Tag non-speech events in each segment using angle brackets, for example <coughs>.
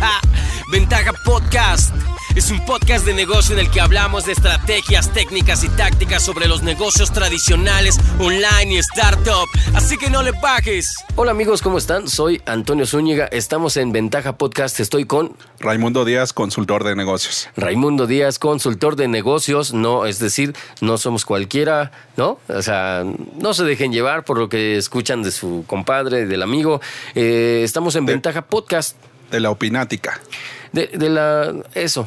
<laughs> Ventaja Podcast. Es un podcast de negocio en el que hablamos de estrategias, técnicas y tácticas sobre los negocios tradicionales, online y startup. Así que no le bajes. Hola amigos, ¿cómo están? Soy Antonio Zúñiga. Estamos en Ventaja Podcast. Estoy con Raimundo Díaz, consultor de negocios. Raimundo Díaz, consultor de negocios. No, es decir, no somos cualquiera, ¿no? O sea, no se dejen llevar por lo que escuchan de su compadre, del amigo. Eh, estamos en Ventaja Podcast. De la opinática. De, de la. Eso.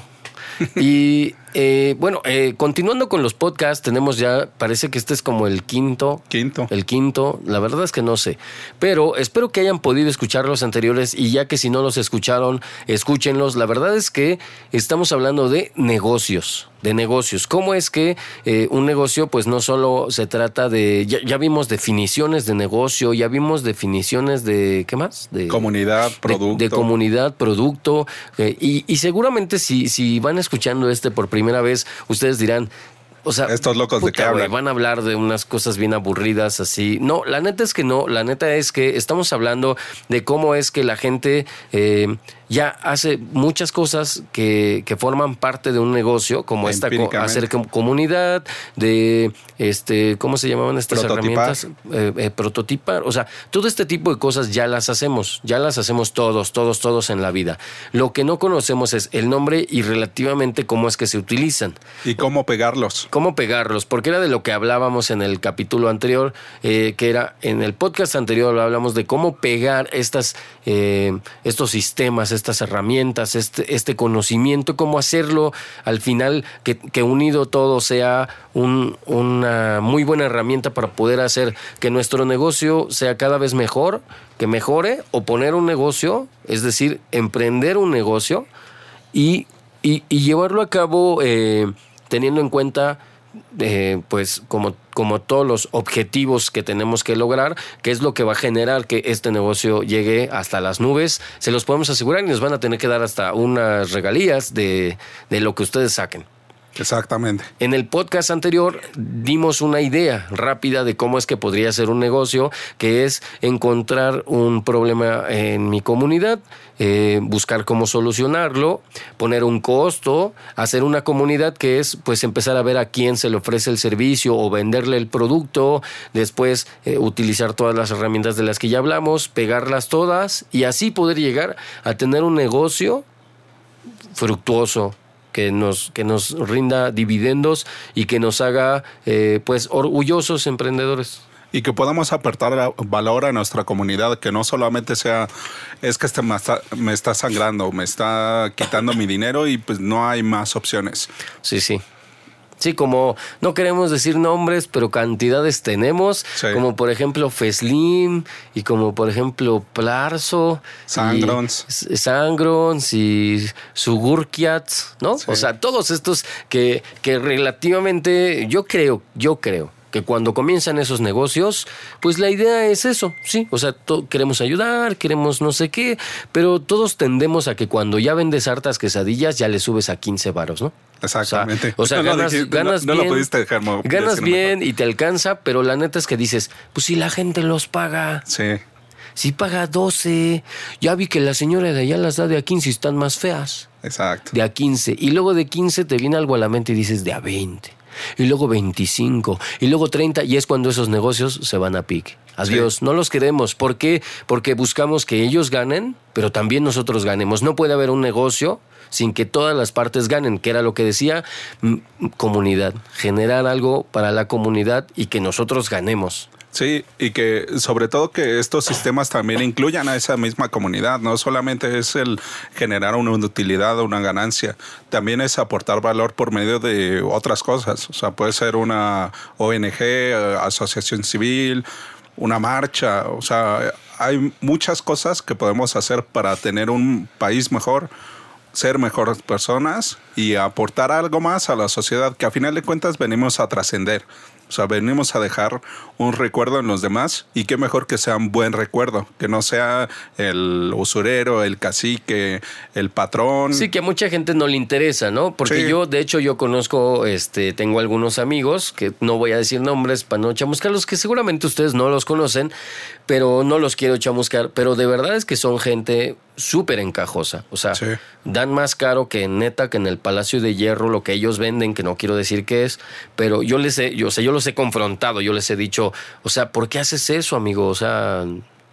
y eh, bueno, eh, continuando con los podcasts, tenemos ya, parece que este es como el quinto. Quinto. El quinto, la verdad es que no sé. Pero espero que hayan podido escuchar los anteriores y ya que si no los escucharon, escúchenlos. La verdad es que estamos hablando de negocios, de negocios. ¿Cómo es que eh, un negocio, pues no solo se trata de, ya, vimos definiciones de negocio, ya vimos definiciones de, ¿qué más? De comunidad, producto. De, comunidad, producto. y, y seguramente si, si van escuchando este por primera primera vez, ustedes dirán, o sea, estos locos de hablan. van a hablar de unas cosas bien aburridas así. No, la neta es que no. La neta es que estamos hablando de cómo es que la gente eh, ya hace muchas cosas que, que, forman parte de un negocio, como esta hacer comunidad, de este, ¿cómo se llamaban estas herramientas? Eh, eh, prototipar. O sea, todo este tipo de cosas ya las hacemos, ya las hacemos todos, todos, todos en la vida. Lo que no conocemos es el nombre y relativamente cómo es que se utilizan. Y cómo pegarlos. Cómo pegarlos, porque era de lo que hablábamos en el capítulo anterior, eh, que era en el podcast anterior hablamos de cómo pegar estas, estos sistemas, estas herramientas, este, este conocimiento, cómo hacerlo al final, que, unido todo sea una muy buena herramienta para poder hacer que nuestro negocio sea cada vez mejor, que mejore o poner un negocio, es decir, emprender un negocio y, llevarlo a cabo eh, teniendo en cuenta eh, pues como, como todos los objetivos que tenemos que lograr, que es lo que va a generar que este negocio llegue hasta las nubes, se los podemos asegurar y nos van a tener que dar hasta unas regalías de, de lo que ustedes saquen. Exactamente. En el podcast anterior dimos una idea rápida de cómo es que podría ser un negocio, que es encontrar un problema en mi comunidad, eh, buscar cómo solucionarlo, poner un costo, hacer una comunidad que es pues empezar a ver a quién se le ofrece el servicio o venderle el producto, después eh, utilizar todas las herramientas de las que ya hablamos, pegarlas todas y así poder llegar a tener un negocio fructuoso, que nos, que nos rinda dividendos y que nos haga eh, pues orgullosos emprendedores y que podamos aportar valor a nuestra comunidad, que no solamente sea, es que este me, está, me está sangrando, me está quitando mi dinero y pues no hay más opciones. Sí, sí. Sí, como no queremos decir nombres, pero cantidades tenemos, como por ejemplo Feslim y como por ejemplo Plarzo, Sangrons, y, Sangrons y Sugurkiats, ¿no? O sea, todos estos que, que relativamente yo creo, yo creo que cuando comienzan esos negocios, pues la idea es eso, sí, o sea, queremos ayudar, queremos no sé qué, pero todos tendemos a que cuando ya vendes hartas quesadillas ya le subes a 15 varos, ¿no? Exactamente. O sea, ganas, ganas no, bien, lo pudiste dejar Ganas bien y te alcanza, pero la neta es que dices, pues si la gente los paga. Sí. Si paga 12, ya vi que la señora de allá las da de a 15 y están más feas. Exacto. De a 15. Y luego de 15 te viene algo a la mente y dices de a 20 y luego 25 y luego 30 y es cuando esos negocios se van a pique. Adiós, no los queremos. ¿Por qué? Porque buscamos que ellos ganen, pero también nosotros ganemos. No puede haber un negocio sin que todas las partes ganen, que era lo que decía comunidad, generar algo para la comunidad y que nosotros ganemos. Sí, y que sobre todo que estos sistemas también incluyan a esa misma comunidad, no solamente es el generar una utilidad o una ganancia, también es aportar valor por medio de otras cosas, o sea, puede ser una ONG, eh, asociación civil, una marcha, o sea, hay muchas cosas que podemos hacer para tener un país mejor, ser mejores personas y aportar algo más a la sociedad, que a final de cuentas venimos a trascender O sea, venimos a dejar un recuerdo en los demás y qué mejor que sea un buen recuerdo, que no sea el usurero, el cacique, el patrón. Sí, que a mucha gente no le interesa, ¿no? Porque Sí. yo, de hecho, yo conozco, este, tengo algunos amigos, que no voy a decir nombres para no chamuscarlos, que seguramente ustedes no los conocen, pero no los quiero chamuscar, pero de verdad es que son gente súper encajosa. O sea, Sí. dan más caro que neta que en el Palacio de Hierro lo que ellos venden, que no quiero decir qué es, pero yo les he, yo, o sea, yo los he confrontado, yo les he dicho, o sea, ¿por qué haces eso, amigo? O sea,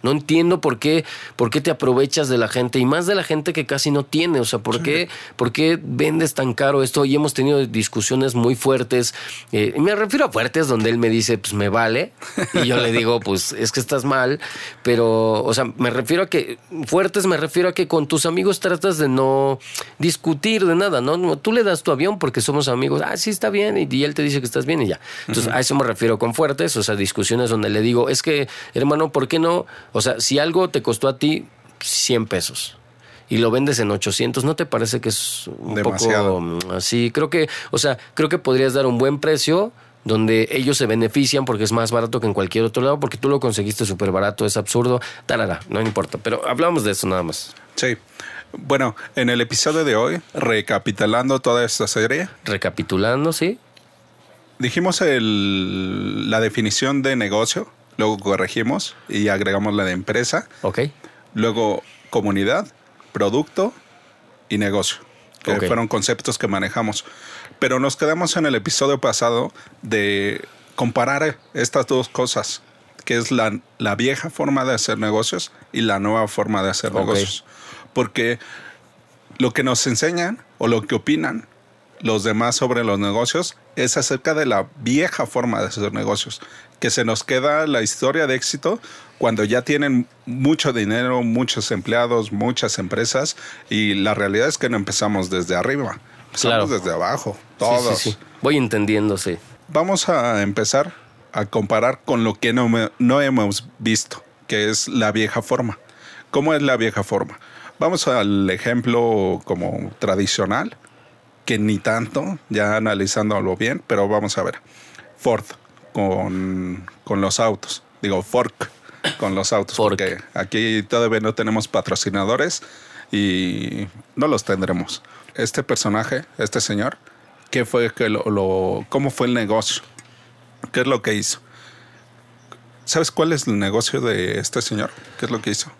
no entiendo por qué, por qué te aprovechas de la gente y más de la gente que casi no tiene. O sea, ¿por, qué, por qué vendes tan caro esto? Y hemos tenido discusiones muy fuertes. Eh, y me refiero a fuertes donde él me dice, pues me vale. Y yo le digo, pues es que estás mal. Pero, o sea, me refiero a que, fuertes me refiero a que con tus amigos tratas de no discutir de nada, ¿no? No, Tú le das tu avión porque somos amigos. Ah, sí, está bien. Y, y él te dice que estás bien y ya. Entonces, a eso me refiero con fuertes. O sea, discusiones donde le digo, es que, hermano, ¿por qué no? O sea, si algo te costó a ti 100 pesos y lo vendes en 800, ¿no te parece que es un Demasiado. poco así? Creo que, o sea, creo que podrías dar un buen precio donde ellos se benefician porque es más barato que en cualquier otro lado, porque tú lo conseguiste súper barato, es absurdo, tarara, no importa, pero hablamos de eso nada más. Sí. Bueno, en el episodio de hoy, recapitulando toda esta serie, Recapitulando, ¿sí? dijimos el- la definición de negocio, luego corregimos y agregamos la de empresa, Ok. luego comunidad, producto y negocio, que Ok. fueron conceptos que manejamos. Pero nos quedamos en el episodio pasado de comparar estas dos cosas, que es la, la vieja forma de hacer negocios y la nueva forma de hacer negocios. Porque lo que nos enseñan o lo que opinan los demás sobre los negocios es acerca de la vieja forma de hacer negocios, que se nos queda la historia de éxito cuando ya tienen mucho dinero, muchos empleados, muchas empresas y la realidad es que no empezamos desde arriba, empezamos Claro. desde abajo, Sí, todos. sí, sí. Voy entendiendo, sí. Vamos a empezar a comparar con lo que no, me- no hemos visto, que es la vieja forma. ¿Cómo es la vieja forma? Vamos al ejemplo como tradicional, que ni tanto, ya analizándolo bien, pero vamos a ver. Ford con, con los autos, digo Fork con los autos, Fork. porque aquí todavía no tenemos patrocinadores y no los tendremos. Este personaje, este señor, ¿qué fue que lo, lo- cómo fue el negocio? ¿Qué es lo que hizo? ¿Sabes cuál es el negocio de este señor? ¿Qué es lo que hizo?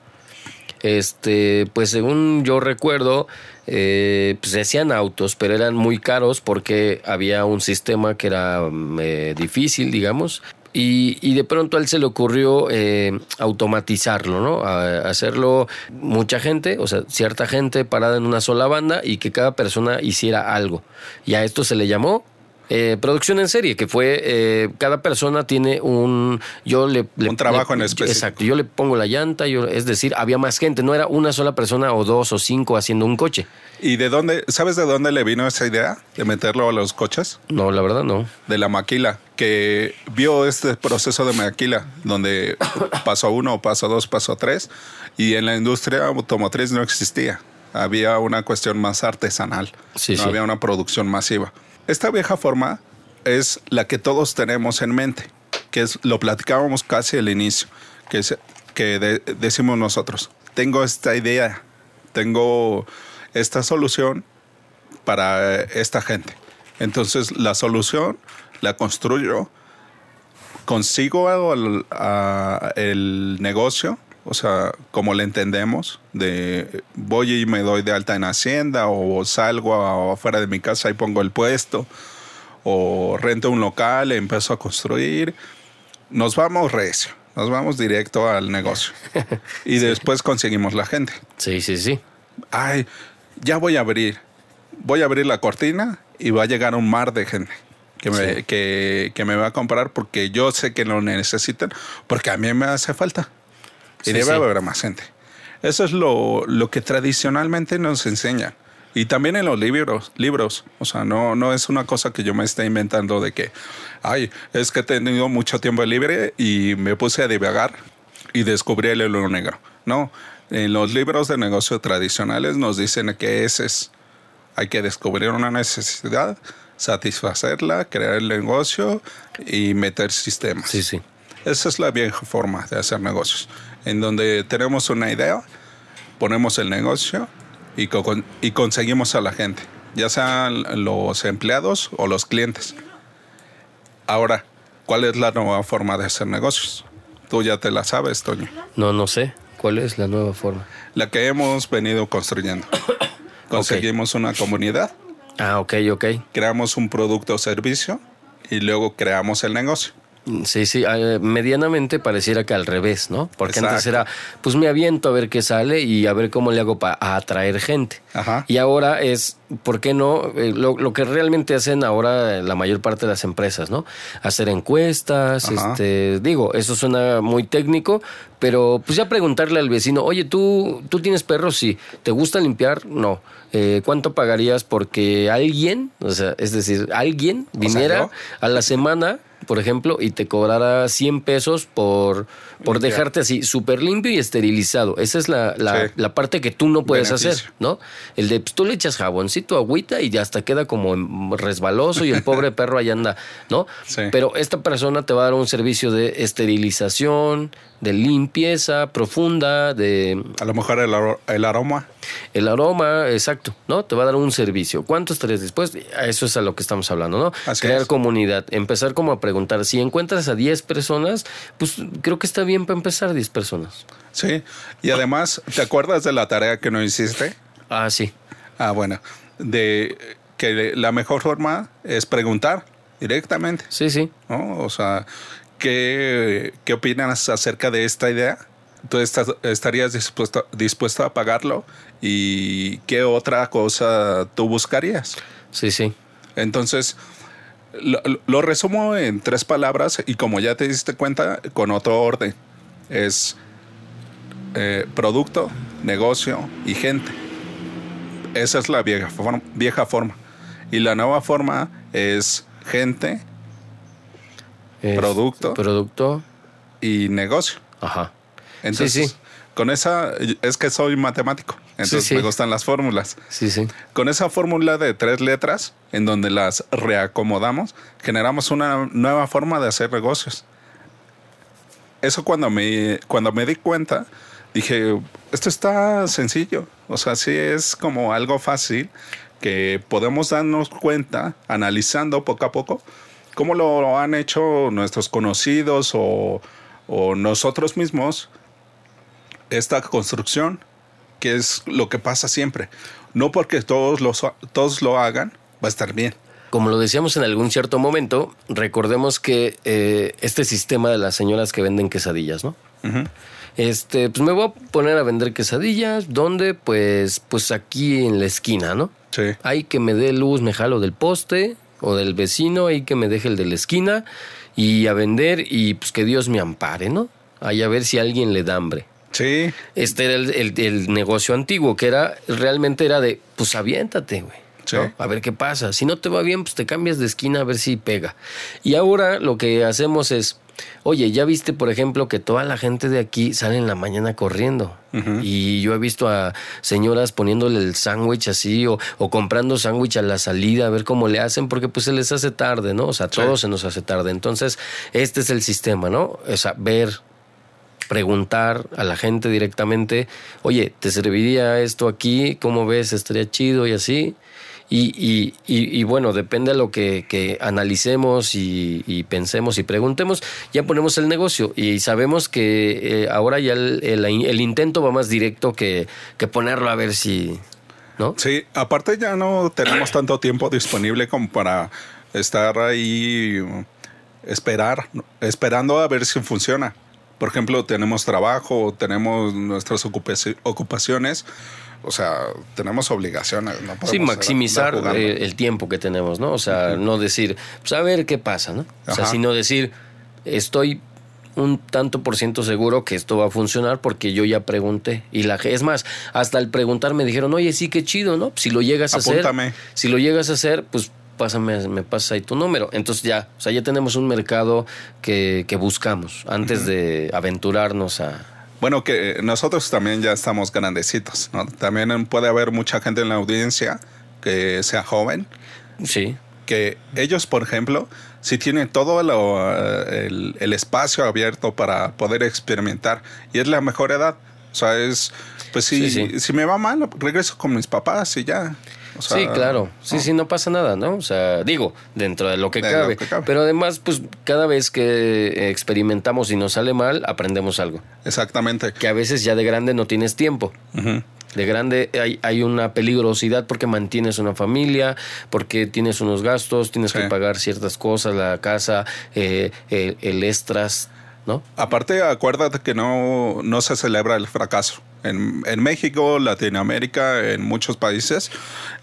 Este, pues según yo recuerdo, eh, pues se hacían autos, pero eran muy caros porque había un sistema que era mm, eh, difícil, digamos. Y, de pronto a él se le ocurrió eh, automatizarlo, ¿no? Hacerlo mucha gente, o sea, cierta gente parada en una sola banda y que cada persona hiciera algo. Y a esto se le llamó eh, producción en serie, que fue eh, cada persona tiene un yo le, le- Un trabajo le- en específico. Exacto, yo le pongo la llanta, yo, es decir, había más gente, no era una sola persona o dos o cinco haciendo un coche. ¿Y de dónde, sabes de dónde le vino esa idea de meterlo a los coches? No, la verdad no. De la maquila, que vio este proceso de maquila, donde paso uno, paso dos, paso tres, y en la industria automotriz no existía. Había una cuestión más artesanal, Sí, no sí. había una producción masiva. Esta vieja forma es la que todos tenemos en mente, que es lo platicábamos casi al inicio, que es que de- decimos nosotros, tengo esta idea, tengo esta solución para esta gente. Entonces la solución la construyo, consigo el, a- el negocio, o sea, como le entendemos, de voy y me doy de alta en Hacienda o salgo a- afuera de mi casa y pongo el puesto o rento un local, empiezo a construir, nos vamos recio, nos vamos directo al negocio <laughs> y después conseguimos la gente Sí, sí, sí. ay, ya voy a abrir, voy a abrir la cortina y va a llegar un mar de gente que me, Sí. que, que me va a comprar porque yo sé que lo necesitan, porque a mí me hace falta. Y Sí, debe sí. haber más gente. Eso es lo, lo que tradicionalmente nos enseñan. Y también en los libros, libros. O sea, no, no es una cosa que yo me esté inventando de que, ay, es que he tenido mucho tiempo libre y me puse a divagar y descubrí el hilo negro. No, en los libros de negocio tradicionales nos dicen que ese es, hay que descubrir una necesidad satisfacerla, crear el negocio y meter sistemas. Sí, sí. Esa es la vieja forma de hacer negocios, en donde tenemos una idea, ponemos el negocio y, y conseguimos a la gente, ya sean los empleados o los clientes. Ahora, ¿cuál es la nueva forma de hacer negocios? Tú ya te la sabes, Toño. No, no sé. ¿Cuál es la nueva forma? La que hemos venido construyendo. <coughs> Conseguimos una comunidad Ah, ok, ok. Creamos un producto o servicio y luego creamos el negocio. Sí, sí, ah, medianamente pareciera que al revés, ¿no? Porque antes era, pues me aviento a ver qué sale y a ver cómo le hago para atraer gente. Ajá. Y ahora es, ¿por qué no? Eh, lo, que realmente hacen ahora la mayor parte de las empresas, ¿no? Hacer encuestas, este, digo, eso suena muy técnico, pero pues ya preguntarle al vecino, oye, ¿tú, tú tienes perros? Sí. ¿Te gusta limpiar? No. Eh, ¿Cuánto pagarías porque alguien, o sea, es decir, alguien viniera a la semana por ejemplo, y te cobrara 100 pesos por, por dejarte así súper limpio y esterilizado. Esa es la, la, parte que tú no puedes hacer, ¿no? El de, pues, tú le echas jaboncito, agüita y ya hasta queda como resbaloso y el pobre <laughs> perro ahí anda, ¿no? Pero esta persona te va a dar un servicio de esterilización, de limpieza profunda, de... A lo mejor el, el, aroma. El aroma, exacto, ¿no? Te va a dar un servicio. ¿Cuánto estarías dispuesto? A eso es a lo que estamos hablando, ¿no? Crear comunidad, empezar como a preguntar, si encuentras a 10 personas, pues creo que está bien para empezar 10 personas. Sí, y además, ¿te acuerdas de la tarea que no hiciste? Ah, sí. Ah, bueno, de que la mejor forma es preguntar directamente. Sí, sí. ¿no? O sea, ¿qué, ¿qué opinas acerca de esta idea? ¿Tú estás, estarías dispuesto, dispuesto a pagarlo? ¿Y qué otra cosa tú buscarías? Sí, sí. Entonces, lo, resumo en tres palabras y como ya te diste cuenta, con otro orden. Es eh, producto, negocio y gente. Esa es la vieja vieja forma. Y la nueva forma es gente, producto. Producto. Y negocio. Ajá. Entonces, sí, con esa, es que soy matemático, entonces me gustan las fórmulas. Sí, sí. Con esa fórmula de tres letras, en donde las reacomodamos, generamos una nueva forma de hacer negocios. Eso cuando me, cuando me di cuenta, dije, esto está sencillo. O sea, sí es como algo fácil que podemos darnos cuenta, analizando poco a poco, cómo lo han hecho nuestros conocidos o, nosotros mismos esta construcción, que es lo que pasa siempre. No porque todos, los, todos lo hagan, va a estar bien. Como lo decíamos en algún cierto momento, recordemos que eh, este sistema de las señoras que venden quesadillas, ¿no? Este, pues me voy a poner a vender quesadillas, ¿dónde? Pues, pues aquí en la esquina, ¿no? Sí. Hay que me dé luz, me jalo del poste, o del vecino y que me deje el de la esquina y a vender y pues que Dios me ampare, ¿no? Ahí a ver si alguien le da hambre. Sí. Este era el, negocio antiguo, que era, realmente era de, pues aviéntate, güey. A ver qué pasa. Si no te va bien, pues te cambias de esquina a ver si pega. Y ahora lo que hacemos es, Oye, ya viste, por ejemplo, que toda la gente de aquí sale en la mañana corriendo. Y yo he visto a señoras poniéndole el sándwich así o, comprando sándwich a la salida a ver cómo le hacen, porque pues se les hace tarde, ¿no? O sea, todo se nos hace tarde. Entonces, este es el sistema, ¿no? O sea, ver, preguntar a la gente directamente, oye, ¿te serviría esto aquí? ¿Cómo ves? ¿Estaría chido? Y así. Y, y, y, bueno, depende de lo que, analicemos y, pensemos y preguntemos, ya ponemos el negocio y sabemos que eh, ahora ya el, intento va más directo que, que ponerlo a ver si... ¿No? Sí, aparte ya no tenemos tanto tiempo disponible como para estar ahí esperar, esperando a ver si funciona. Por ejemplo, tenemos trabajo, tenemos nuestras ocupaciones o sea, tenemos obligaciones. No sí, maximizar eh, el tiempo que tenemos, ¿no? O sea, no decir, pues a ver qué pasa, ¿no? O sea, sino decir, estoy un tanto por ciento seguro que esto va a funcionar porque yo ya pregunté. Y la es más, hasta al preguntar me dijeron, oye, sí, qué chido, ¿no? Si lo llegas a hacer, si lo llegas a hacer, pues pásame, me pasa ahí tu número. Entonces ya, o sea, ya tenemos un mercado que, que buscamos antes de aventurarnos a, bueno, que nosotros también ya estamos grandecitos, ¿no? También puede haber mucha gente en la audiencia que sea joven. Sí. que ellos, por ejemplo, si tienen todo el, el, espacio abierto para poder experimentar y es la mejor edad. O sea, es, pues si, si me va mal, regreso con mis papás y ya. Sí, claro. Sí, sí, no pasa nada, ¿no? O sea, digo, dentro de lo que, cabe. Pero además, pues cada vez que experimentamos y nos sale mal, aprendemos algo. Exactamente. Que a veces ya de grande no tienes tiempo. De grande hay, hay, una peligrosidad porque mantienes una familia, porque tienes unos gastos, tienes que pagar ciertas cosas, la casa, eh, el, el extras, ¿no? Aparte, acuérdate que no, no se celebra el fracaso. En, en, México, Latinoamérica, en muchos países,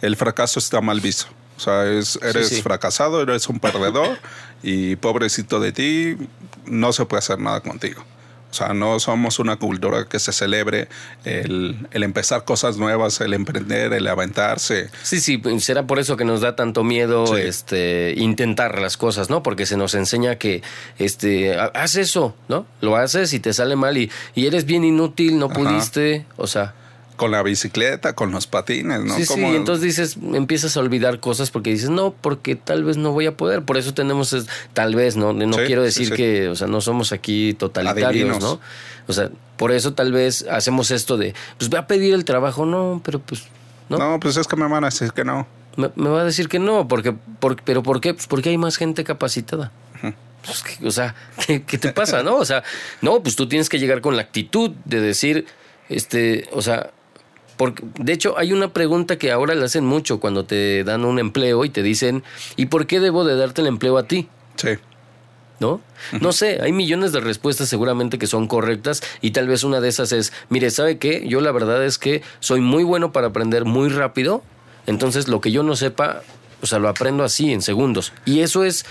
el fracaso está mal visto. O sea, es, eres fracasado, eres un perdedor y pobrecito de ti, no se puede hacer nada contigo. O sea, no somos una cultura que se celebre el, empezar cosas nuevas, el emprender, el aventarse. Sí, sí, será por eso que nos da tanto miedo este, intentar las cosas, ¿no? Porque se nos enseña que este, haz eso, ¿no? Lo haces y te sale mal y, y eres bien inútil, no pudiste, o sea con la bicicleta, con los patines, ¿no? Sí, sí, entonces dices, empiezas a olvidar cosas porque dices, no, porque tal vez no voy a poder. Por eso tenemos, tal vez, ¿no? No quiero decir que, o sea, no somos aquí totalitarios, ¿no? O sea, por eso tal vez hacemos esto de, pues voy a pedir el trabajo, no, pero pues, ¿no? No, pues es que me van a decir que no. Me, va a decir que no, porque, pero ¿por qué? Pues porque hay más gente capacitada. Pues o sea, <laughs> ¿qué, ¿qué, te pasa, no? O sea, no, pues tú tienes que llegar con la actitud de decir, este, o sea, porque, de hecho, hay una pregunta que ahora le hacen mucho cuando te dan un empleo y te dicen, ¿y por qué debo de darte el empleo a ti? Sí. ¿No? No sé, hay millones de respuestas seguramente que son correctas y tal vez una de esas es, mire, ¿sabe qué? Yo la verdad es que soy muy bueno para aprender muy rápido, entonces lo que yo no sepa, o sea, lo aprendo así en segundos. Y eso es,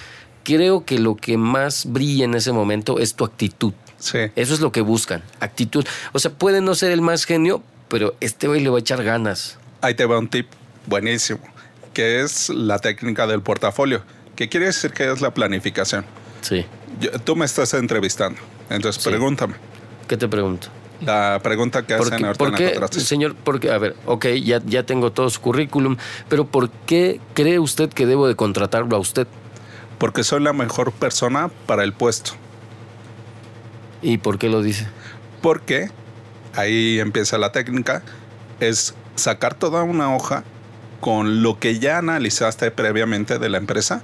creo que lo que más brilla en ese momento es tu actitud. Sí. Eso es lo que buscan, actitud. O sea, puede no ser el más genio, pero este güey le va a echar ganas. Ahí te va un tip buenísimo, que es la técnica del portafolio. ¿Qué quiere decir que es la planificación? Sí. tú me estás entrevistando, entonces pregúntame. ¿Qué te pregunto? La pregunta que hacen ahorita ¿por qué, Señor, porque, a ver, ok, ya, ya tengo todo su currículum, pero ¿por qué cree usted que debo de contratarlo a usted? Porque soy la mejor persona para el puesto. ¿Y por qué lo dice? Porque ahí empieza la técnica, es sacar toda una hoja con lo que ya analizaste previamente de la empresa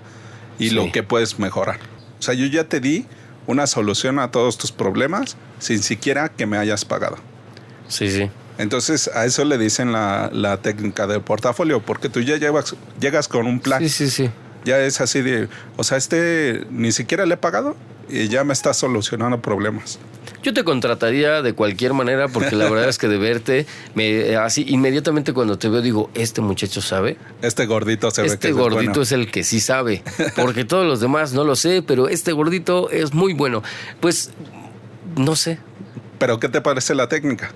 y lo que puedes mejorar. O sea, yo ya te di una solución a todos tus problemas sin siquiera que me hayas pagado. Sí, sí. Entonces a eso le dicen la, la técnica del portafolio, porque tú ya llevas, llegas con un plan. Sí, sí, sí. Ya es así de, o sea, este ni siquiera le he pagado y ya me está solucionando problemas. Yo te contrataría de cualquier manera porque la verdad es que de verte, me, así inmediatamente cuando te veo digo, este muchacho sabe. Este gordito se este ve que es gordito es el que sí sabe, <laughs> porque todos los demás no lo sé, pero este gordito es muy bueno. Pues no sé. ¿Pero qué te parece la técnica?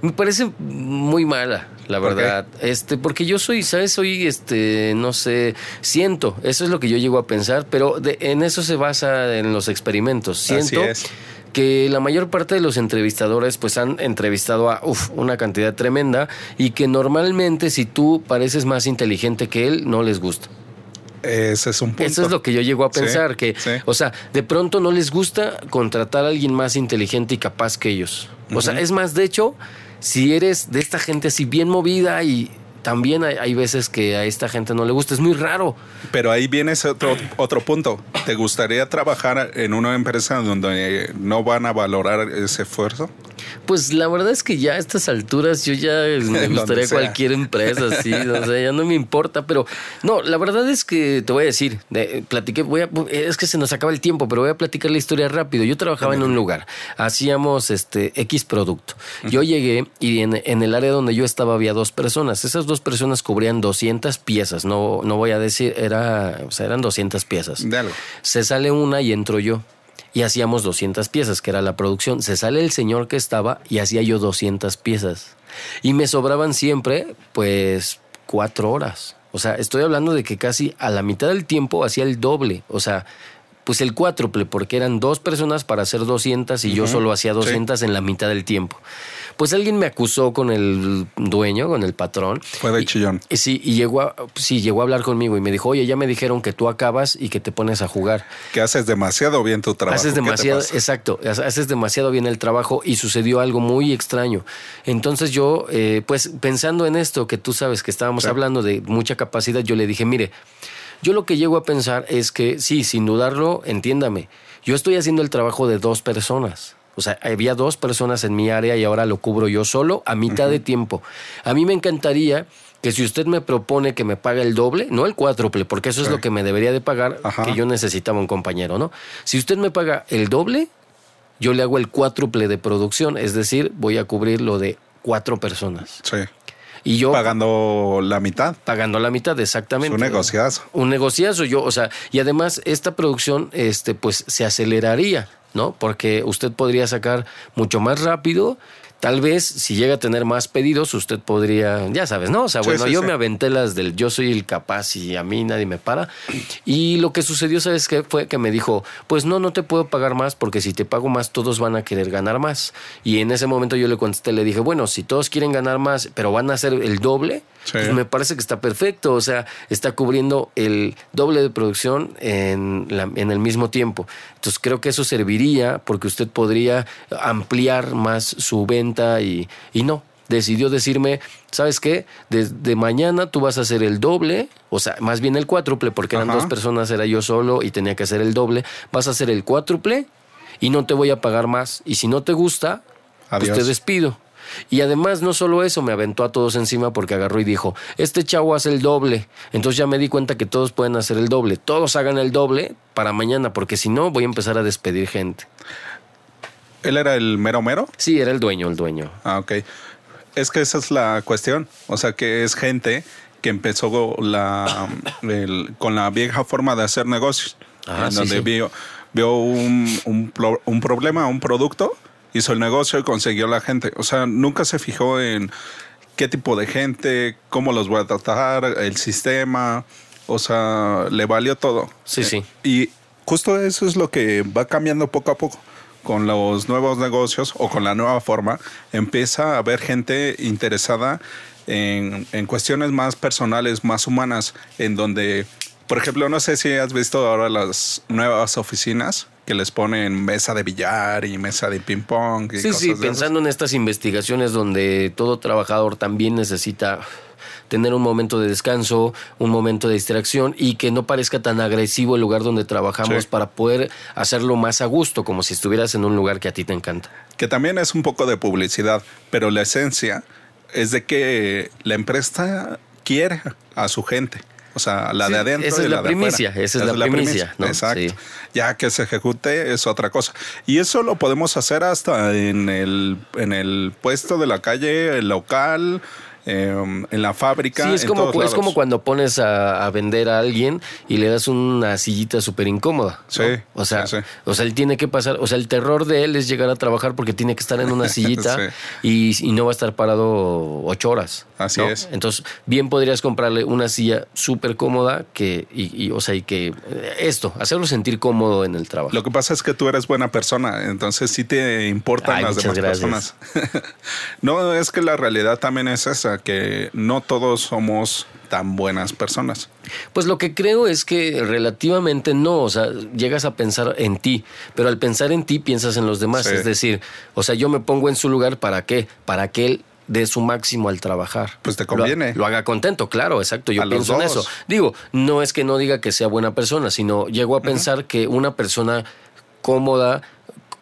Me parece muy mala, la verdad. Este, porque yo soy, ¿sabes? Soy, este, no sé, siento, eso es lo que yo llego a pensar, pero en eso se basa en los experimentos. Siento que la mayor parte de los entrevistadores pues han entrevistado a uf, una cantidad tremenda y que normalmente si tú pareces más inteligente que él, no les gusta. Ese es un punto. Eso es lo que yo llego a pensar, que, o sea, de pronto no les gusta contratar a alguien más inteligente y capaz que ellos. O sea, es más, de hecho, si eres de esta gente así bien movida y también hay, veces que a esta gente no le gusta, es muy raro. Pero ahí viene ese otro, otro punto. ¿Te gustaría trabajar en una empresa donde no van a valorar ese esfuerzo? Pues la verdad es que ya a estas alturas yo ya <laughs> me gustaría cualquier empresa, sí, <laughs> o sea, ya no me importa, pero no, la verdad es que te voy a decir, platiqué, voy a, es que se nos acaba el tiempo, pero voy a platicar la historia rápido. Yo trabajaba en un lugar, hacíamos este X producto. Yo llegué y en, en, el área donde yo estaba había dos personas. Esas dos personas cubrían 200 piezas, no, no voy a decir, era, o sea, eran 200 piezas. De algo. Se sale una y entro yo y hacíamos 200 piezas, que era la producción. Se sale el señor que estaba y hacía yo 200 piezas. Y me sobraban siempre, pues, cuatro horas. O sea, estoy hablando de que casi a la mitad del tiempo hacía el doble. O sea, pues el cuádruple, porque eran dos personas para hacer 200 y yo solo hacía 200 en la mitad del tiempo. Pues alguien me acusó con el dueño, con el patrón. Fue de Y- chillón. y sí, y llegó a, sí, llegó a hablar conmigo y me dijo, oye, ya me dijeron que tú acabas y que te pones a jugar. Que haces demasiado bien tu trabajo. Haces ¿Qué te demasiado, exacto, haces demasiado bien el trabajo y sucedió algo muy extraño. Entonces yo, eh, pues pensando en esto que tú sabes que estábamos Sí. hablando de mucha capacidad, yo le dije, mire, yo lo que llego a pensar es que sí, sin dudarlo, entiéndame, yo estoy haciendo el trabajo de dos personas. O sea, había dos personas en mi área y ahora lo cubro yo solo a mitad de tiempo. A mí me encantaría que si usted me propone que me pague el doble, no el cuádruple, porque eso es lo que me debería de pagar, Ajá. que yo necesitaba un compañero, ¿no? Si usted me paga el doble, yo le hago el cuádruple de producción, es decir, voy a cubrir lo de cuatro personas. Sí. Y yo Pagando la mitad. pagando la mitad, Es exactamente. un negociazo. Un negociazo, yo, o sea, y además esta producción, este, pues se aceleraría, ¿no? Porque usted podría sacar mucho más rápido. Tal vez si llega a tener más pedidos, usted podría, ya sabes, ¿no? O sea, Sí, bueno, sí, yo sí. me aventé las del yo soy el capaz y a mí nadie me para. Y lo que sucedió, ¿sabes qué? Fue que me dijo, pues no, no te puedo pagar más porque si te pago más, todos van a querer ganar más. Y en ese momento yo le contesté, le dije, bueno, si todos quieren ganar más, pero van a hacer el doble, Sí. pues me parece que está perfecto. O sea, está cubriendo el doble de producción en, la- en el mismo tiempo. Entonces creo que eso serviría porque usted podría ampliar más su venta y, y no. Decidió decirme, ¿sabes qué? Desde mañana tú vas a hacer el doble, o sea, más bien el cuádruple, porque eran Ajá. dos personas, era yo solo y tenía que hacer el doble. Vas a hacer el cuádruple y no te voy a pagar más. Y si no te gusta, Adiós. pues te despido. Y además, no solo eso, me aventó a todos encima porque agarró y dijo: Este chavo hace el doble. Entonces ya me di cuenta que todos pueden hacer el doble. Todos hagan el doble para mañana, porque si no, voy a empezar a despedir gente. ¿Él era el mero mero? Sí, era el dueño, el dueño. Ah, ok. Es que esa es la cuestión. O sea, que es gente que empezó la, <coughs> el- con la vieja forma de hacer negocios. Ah, en sí, donde sí. vio, vio un, un, pro- un problema, un producto, hizo el negocio y consiguió la gente. O sea, nunca se fijó en qué tipo de gente, cómo los voy a tratar, el sistema. O sea, le valió todo. Sí, sí. Y justo eso es lo que va cambiando poco a poco. Con los nuevos negocios o con la nueva forma, empieza a haber gente interesada en, en cuestiones más personales, más humanas, en donde, por ejemplo, no sé si has visto ahora las nuevas oficinas que les ponen mesa de billar y mesa de ping pong. Y Sí, cosas sí, pensando en estas investigaciones donde todo trabajador también necesita tener un momento de descanso, un momento de distracción y que no parezca tan agresivo el lugar donde trabajamos Sí. para poder hacerlo más a gusto, como si estuvieras en un lugar que a ti te encanta. que también es un poco de publicidad, pero la esencia es de que la empresa quiere a su gente. O sea, la Sí, de adentro esa y es la primicia, esa es la primicia, ¿no? Exacto. Sí. Ya que se ejecute es otra cosa. Y eso lo podemos hacer hasta en el, en el puesto de la calle, el local, eh, en la fábrica. Sí, es en como, todos es lados. como cuando pones a, a vender a alguien y le das una sillita súper incómoda. ¿no? Sí, O sea, sí, sí. o sea, él tiene que pasar, o sea, el terror de él es llegar a trabajar porque tiene que estar en una <laughs> sillita y, y no va a estar parado ocho horas. Así ¿no? es. Entonces, bien podrías comprarle una silla súper cómoda que, y, y, o sea, y que eh, esto, hacerlo sentir cómodo en el trabajo. Lo que pasa es que tú eres buena persona, entonces sí te importan Ay, las demás gracias. personas. <laughs> no, es que la realidad también es esa, que no todos somos tan buenas personas. Pues lo que creo es que relativamente no, o sea, llegas a pensar en ti, pero al pensar en ti piensas en los demás, Sí. es decir, o sea, yo me pongo en su lugar para qué, para que él dé su máximo al trabajar. Pues te conviene. Lo, haga contento, claro, exacto, yo A pienso en eso. Digo, no es que no diga que sea buena persona, sino llego a pensar que una persona cómoda,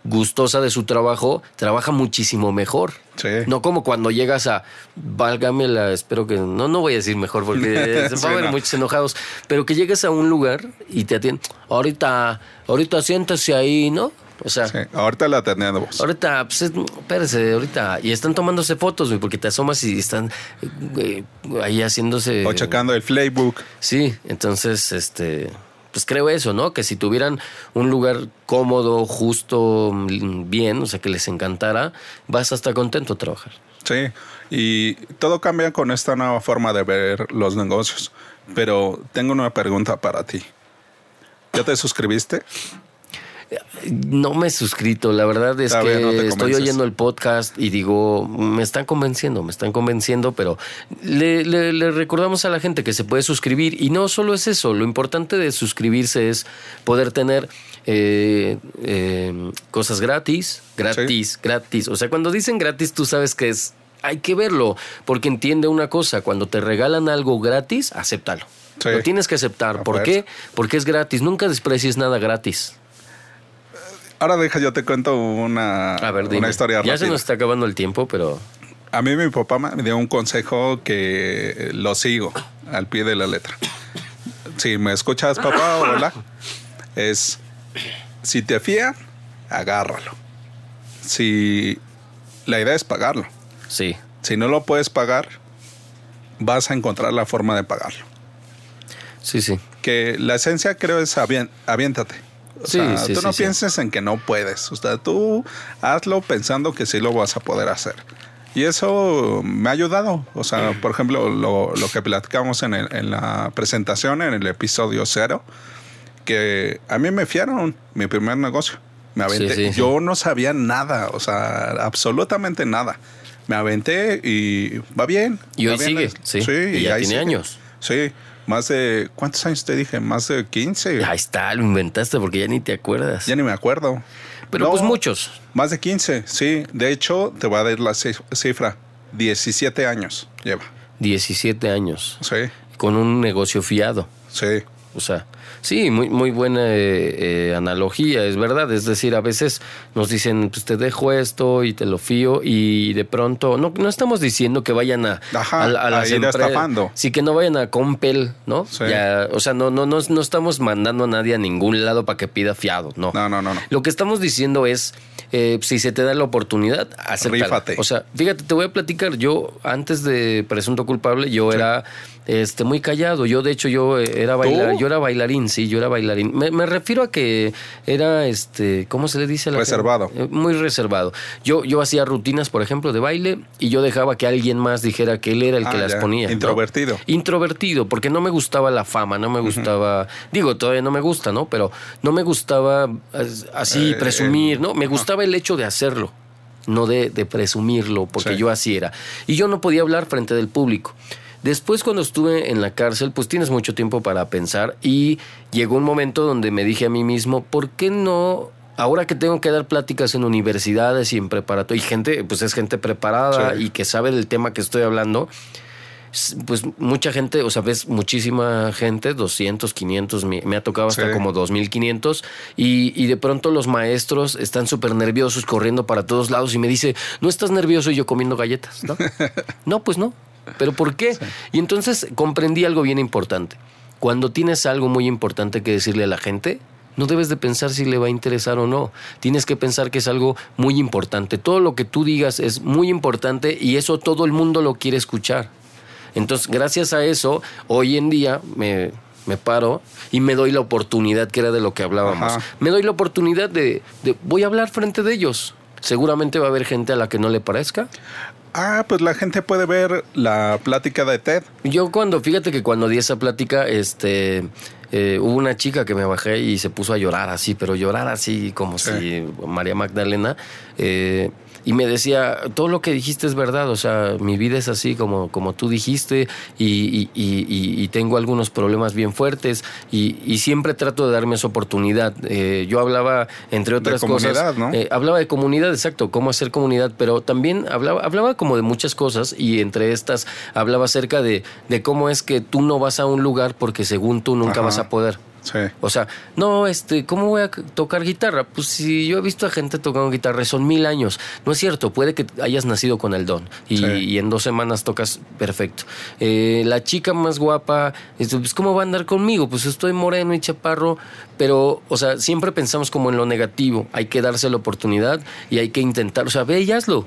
gustosa de su trabajo, trabaja muchísimo mejor. Sí. No como cuando llegas a, válgame la, espero que, no, no voy a decir mejor porque <laughs> Sí, va a no. muchos enojados, pero que llegues a un lugar y te atienden, ahorita, ahorita siéntese ahí, ¿no? O sea, Sí, ahorita la tenemos. ahorita, pues, es- espérese, ahorita, y están tomándose fotos, güey, porque te asomas y están eh, ahí haciéndose... O checando el playbook. Sí, entonces, este, pues creo eso, ¿no? Que si tuvieran un lugar cómodo, justo, bien, o sea, que les encantara, vas hasta contento a trabajar. Sí, y todo cambia con esta nueva forma de ver los negocios. Pero tengo una pregunta para ti. ¿Ya te suscribiste? No me he suscrito, la verdad es Todavía que no estoy oyendo el podcast y digo, me están convenciendo, me están convenciendo, pero le, le- le recordamos a la gente que se puede suscribir y no solo es eso, lo importante de suscribirse es poder tener eh, eh, cosas gratis, gratis, gratis. O sea, cuando dicen gratis tú sabes que es, hay que verlo, porque entiende una cosa, cuando te regalan algo gratis, acéptalo. Sí. Lo tienes que aceptar. A ¿Por qué? Porque es gratis. Nunca desprecies nada gratis. Ahora deja, yo te cuento una, A ver, una historia Ya rápida. se nos está acabando el tiempo, pero A mí mi papá me dio un consejo que lo sigo al pie de la letra. Si me escuchas, papá, <laughs> hola. Es, si te fían, agárralo. Si la idea es pagarlo. sí. Si no lo puedes pagar, vas a encontrar la forma de pagarlo. Sí, sí. Que la esencia creo es aviéntate. O Sí, sea, sí, tú sí, no pienses en que no puedes. O sea, tú hazlo pensando que sí lo vas a poder hacer. Y eso me ha ayudado. O sea, por ejemplo, lo, lo que platicamos en, el- en la presentación, en el episodio cero, que a mí me fiaron mi primer negocio. Me aventé. Yo no sabía nada, o sea, absolutamente nada. Me aventé y va bien. Y hoy bien. sigue, sí. Y ya tiene sigue. años. Sí, más de. ¿Cuántos años te dije? Más de 15. Ahí está, lo inventaste porque ya ni te acuerdas. Ya ni me acuerdo. Pero No, pues muchos. Más de 15, sí. De hecho, te voy a dar la cif- cifra. 17 años lleva. 17 años. Sí, Con un negocio fiado. sí. O sea, sí, muy, muy buena eh, eh, analogía, es verdad. Es decir, a veces nos dicen, pues te dejo esto y te lo fío y de pronto, no, no estamos diciendo que vayan a, Ajá, a, las. Sí, que no vayan a Compel, ¿no? Sí. Ya, o sea, no, no, no, no estamos mandando a nadie a ningún lado para que pida fiado, no. No, no, no, no. Lo que estamos diciendo es, eh, si se te da la oportunidad, acéptala. Rífate. O sea, fíjate, te voy a platicar, yo antes de Presunto Culpable, yo era este muy callado. Yo, de hecho, yo eh, era bailar, yo era bailarín, sí, yo era bailarín. Me, me refiero a que era, este, ¿cómo se le dice? a la Reservado. gente? Eh, Muy reservado. Yo, yo hacía rutinas, por ejemplo, de baile y yo dejaba que alguien más dijera que él era el que Ah, las ya. ponía. ¿no? Introvertido. Introvertido, porque no me gustaba la fama, no me gustaba, digo, todavía no me gusta, ¿no? Pero no me gustaba as- así Eh, presumir, eh, ¿no? Me gustaba el hecho de hacerlo, no de, de presumirlo, porque Sí. yo así era. Y yo no podía hablar frente del público. Después cuando estuve en la cárcel, pues tienes mucho tiempo para pensar y llegó un momento donde me dije a mí mismo, ¿por qué no ahora que tengo que dar pláticas en universidades y en preparatorias, y gente, pues es gente preparada Sí. y que sabe del tema que estoy hablando, pues mucha gente, o sea, ves muchísima gente, 200, 500, me, me ha tocado hasta Sí. como 2500 y, y de pronto los maestros están súper nerviosos corriendo para todos lados y me dice, ¿no estás nervioso y yo comiendo galletas? No, <laughs> no pues no. ¿Pero por qué? Y entonces comprendí algo bien importante. Cuando tienes algo muy importante que decirle a la gente, no debes de pensar si le va a interesar o no. Tienes que pensar que es algo muy importante. Todo lo que tú digas es muy importante y eso todo el mundo lo quiere escuchar. Entonces, gracias a eso, hoy en día me, me paro y me doy la oportunidad, que era de lo que hablábamos. Ajá. Me doy la oportunidad de, de- voy a hablar frente de ellos. Seguramente va a haber gente a la que no le parezca. Ah, pues la gente puede ver la plática de TED. Yo cuando, fíjate que cuando di esa plática, este, eh, hubo una chica que me bajé y se puso a llorar así, pero llorar así como Sí. si María Magdalena, eh, y me decía, todo lo que dijiste es verdad, o sea, mi vida es así como, como tú dijiste y, y- y- y- y tengo algunos problemas bien fuertes y, siempre trato de darme esa oportunidad. Eh, yo hablaba, entre otras comunidad, cosas, ¿no? eh, hablaba de comunidad, exacto, cómo hacer comunidad, pero también hablaba, hablaba como de muchas cosas y entre estas hablaba acerca de, de cómo es que tú no vas a un lugar porque según tú nunca Ajá. vas a poder. Sí. O sea, no, este, ¿cómo voy a tocar guitarra? Pues si yo he visto a gente tocando guitarra, son mil años. No es cierto, puede que hayas nacido con el don y, Sí. y en dos semanas tocas perfecto. Eh, la chica más guapa, este, pues ¿cómo va a andar conmigo? Pues estoy moreno y chaparro, pero, o sea, siempre pensamos como en lo negativo. Hay que darse la oportunidad y hay que intentar, o sea, ve y hazlo.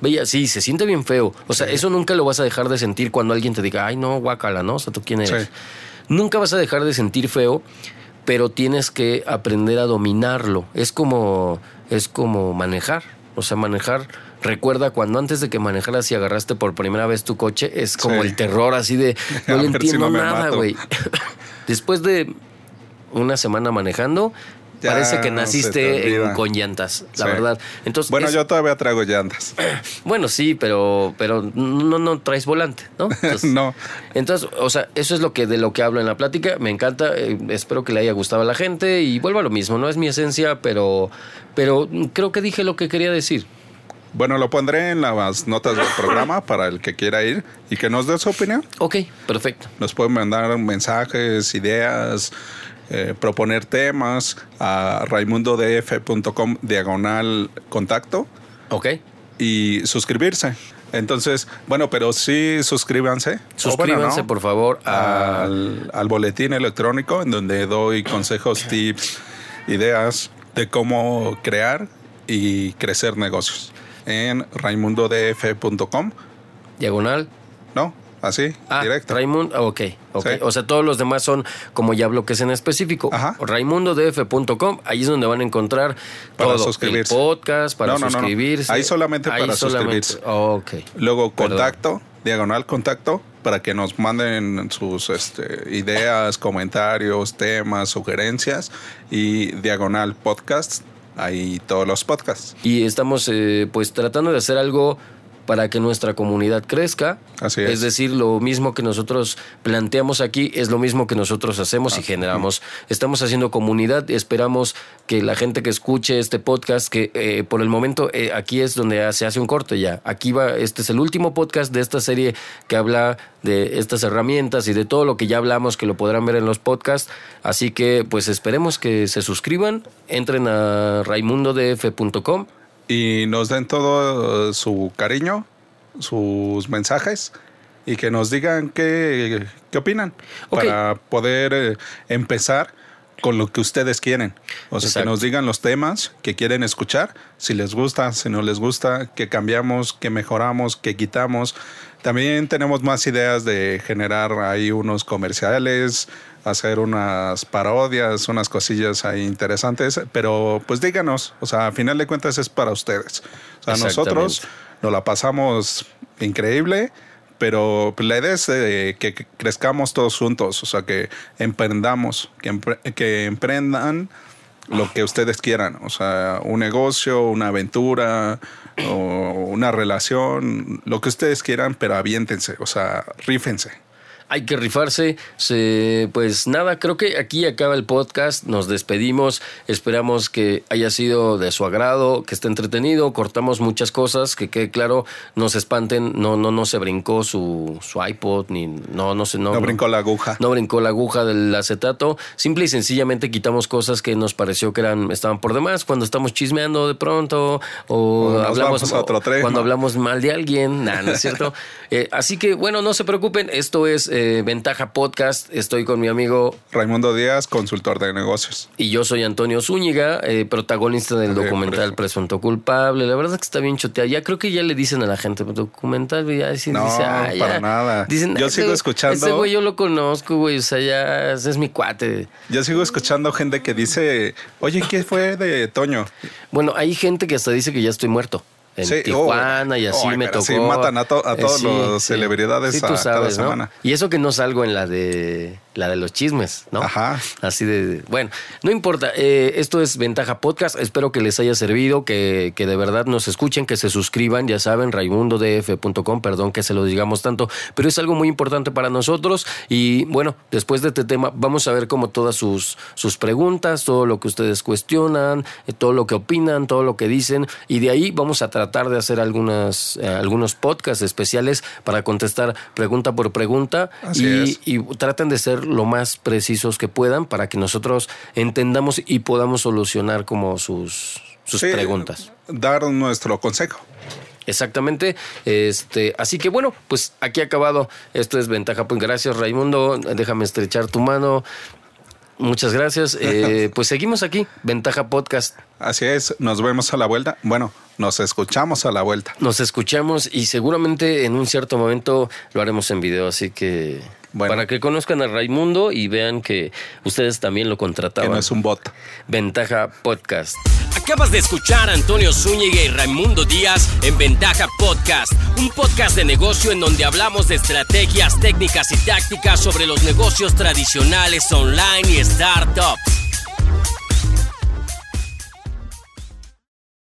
Veía, sí, se siente bien feo. O sea, eso nunca lo vas a dejar de sentir cuando alguien te diga, ay, no, guácala, ¿no? O sea, ¿tú quién eres? Sí. Nunca vas a dejar de sentir feo, pero tienes que aprender a dominarlo. Es como, es como manejar. O sea, manejar. Recuerda cuando antes de que manejaras y agarraste por primera vez tu coche, es como Sí. el terror así de <laughs> no le si entiendo no nada, güey. <laughs> Después de una semana manejando, Ya parece que naciste en- con llantas, la Sí. verdad. Entonces, Bueno, es- yo todavía traigo llantas. <clears throat> bueno, sí, pero, pero no, no traes volante, ¿no? <laughs> Entonces, No. Entonces, o sea, eso es lo que de lo que hablo en la plática. Me encanta. eh, espero que le haya gustado a la gente y vuelvo a lo mismo. No es mi esencia, pero, pero creo que dije lo que quería decir. Bueno, lo pondré en las notas del programa <clears throat> para el que quiera ir y que nos dé su opinión. Ok, perfecto. Nos pueden mandar mensajes, ideas, eh, proponer temas a raimundodf.com diagonal contacto Ok. y suscribirse. Entonces, bueno, pero sí suscríbanse. Suscríbanse, bueno, ¿no? por favor, al, al boletín electrónico en donde doy consejos, tips, ideas de cómo crear y crecer negocios en raimundodf.com, diagonal. ¿no? Así, Ah, directo. Raymond, ah, ok, ok. Sí. O sea, todos los demás son como ya bloques en específico. Ajá. Raimundodf.com, ahí es donde van a encontrar Para todo. suscribirse. El podcast, para No, no, no, no. suscribirse. Ahí solamente para suscribirse. Ok. Luego Perdón. contacto, diagonal contacto, para que nos manden sus este, ideas, comentarios, temas, sugerencias y diagonal podcast, ahí todos los podcasts. Y estamos eh, pues tratando de hacer algo para que nuestra comunidad crezca. Así es. decir, lo mismo que nosotros planteamos aquí es lo mismo que nosotros hacemos Ah, y generamos. Estamos haciendo comunidad. Esperamos que la gente que escuche este podcast, que eh, por el momento eh, aquí es donde se hace un corte ya. Aquí va, este es el último podcast de esta serie que habla de estas herramientas y de todo lo que ya hablamos, que lo podrán ver en los podcasts. Así que pues esperemos que se suscriban, entren a raimundodf.com Y nos den todo eh, su cariño, sus mensajes y que nos digan qué, qué opinan para poder eh, empezar con lo que ustedes quieren. O sea, Exacto. que nos digan los temas que quieren escuchar, si les gusta, si no les gusta, qué cambiamos, qué mejoramos, qué quitamos. También tenemos más ideas de generar ahí unos comerciales, hacer unas parodias, unas cosillas ahí interesantes, pero pues díganos, o sea, a final de cuentas es para ustedes. O sea, nosotros nos la pasamos increíble, pero pues, la idea es eh, que que crezcamos todos juntos, o sea, que emprendamos, que, empre- que emprendan lo que ustedes quieran, o sea, un negocio, una aventura o una relación, lo que ustedes quieran, pero aviéntense, o sea, rífense. Hay que rifarse. Se- pues nada, creo que aquí acaba el podcast. Nos despedimos. Esperamos que haya sido de su agrado, que esté entretenido. Cortamos muchas cosas, que quede claro. No se espanten. No, no, no se brincó su, su iPod, ni no, no se no, No brincó la aguja. no brincó la aguja del acetato. Simple y sencillamente quitamos cosas que nos pareció que eran estaban por demás cuando estamos chismeando de pronto o, nos hablamos otro tren, cuando ¿no? hablamos mal de alguien. Nah, no es cierto. <laughs> Eh, así que bueno, no se preocupen. Esto es eh, Ventaja Podcast. Estoy con mi amigo Raimundo Díaz, consultor de negocios. y yo soy Antonio Zúñiga, eh, protagonista del documental. Presunto Culpable. La verdad es que está bien choteado. Ya creo que ya le dicen a la gente, documental, ya dicen, No, dice, ah, ya. para nada. Dicen, Yo "Ese sigo escuchando- Ese güey yo lo conozco, güey. O sea, ya es mi cuate. Yo sigo escuchando gente que dice, oye, ¿qué fue de Toño? Bueno, hay gente que hasta dice que ya estoy muerto. En Sí, Tijuana oh, y así oh, me tocó. sí, matan a to- a Eh, todos los celebridades Sí, tú a cada sabes, ¿no? Y eso que no salgo en la de la de los chismes, ¿no? Ajá. Así de, bueno, no importa. eh, esto es Ventaja Podcast. Espero que les haya servido, que, que de verdad nos escuchen, que se suscriban, ya saben, raimundodf.com, perdón que se lo digamos tanto, pero es algo muy importante para nosotros. Y bueno, después de este tema, vamos a ver como todas sus, sus preguntas, todo lo que ustedes cuestionan, eh, todo lo que opinan, todo lo que dicen, y de ahí vamos a tratar de hacer algunas, eh, algunos podcasts especiales para contestar pregunta por pregunta y, y traten de ser lo más precisos que puedan para que nosotros entendamos y podamos solucionar como sus, sus Sí, preguntas. Dar nuestro consejo. Exactamente. Este, así que bueno, pues aquí ha acabado. Esto es Ventaja. Pues gracias, Raimundo. Déjame estrechar tu mano. Muchas gracias. <laughs> Eh, pues seguimos aquí, Ventaja Podcast. Así es, nos vemos a la vuelta. Bueno, nos escuchamos a la vuelta. Nos escuchamos y seguramente en un cierto momento lo haremos en video. Así que Bueno. para que conozcan a Raimundo y vean que ustedes también lo Que contrataban. no es un bot. Ventaja Podcast. Acabas de escuchar a Antonio Zúñiga y Raimundo Díaz en Ventaja Podcast, un podcast de negocio en donde hablamos de estrategias, técnicas y tácticas sobre los negocios tradicionales online y startups.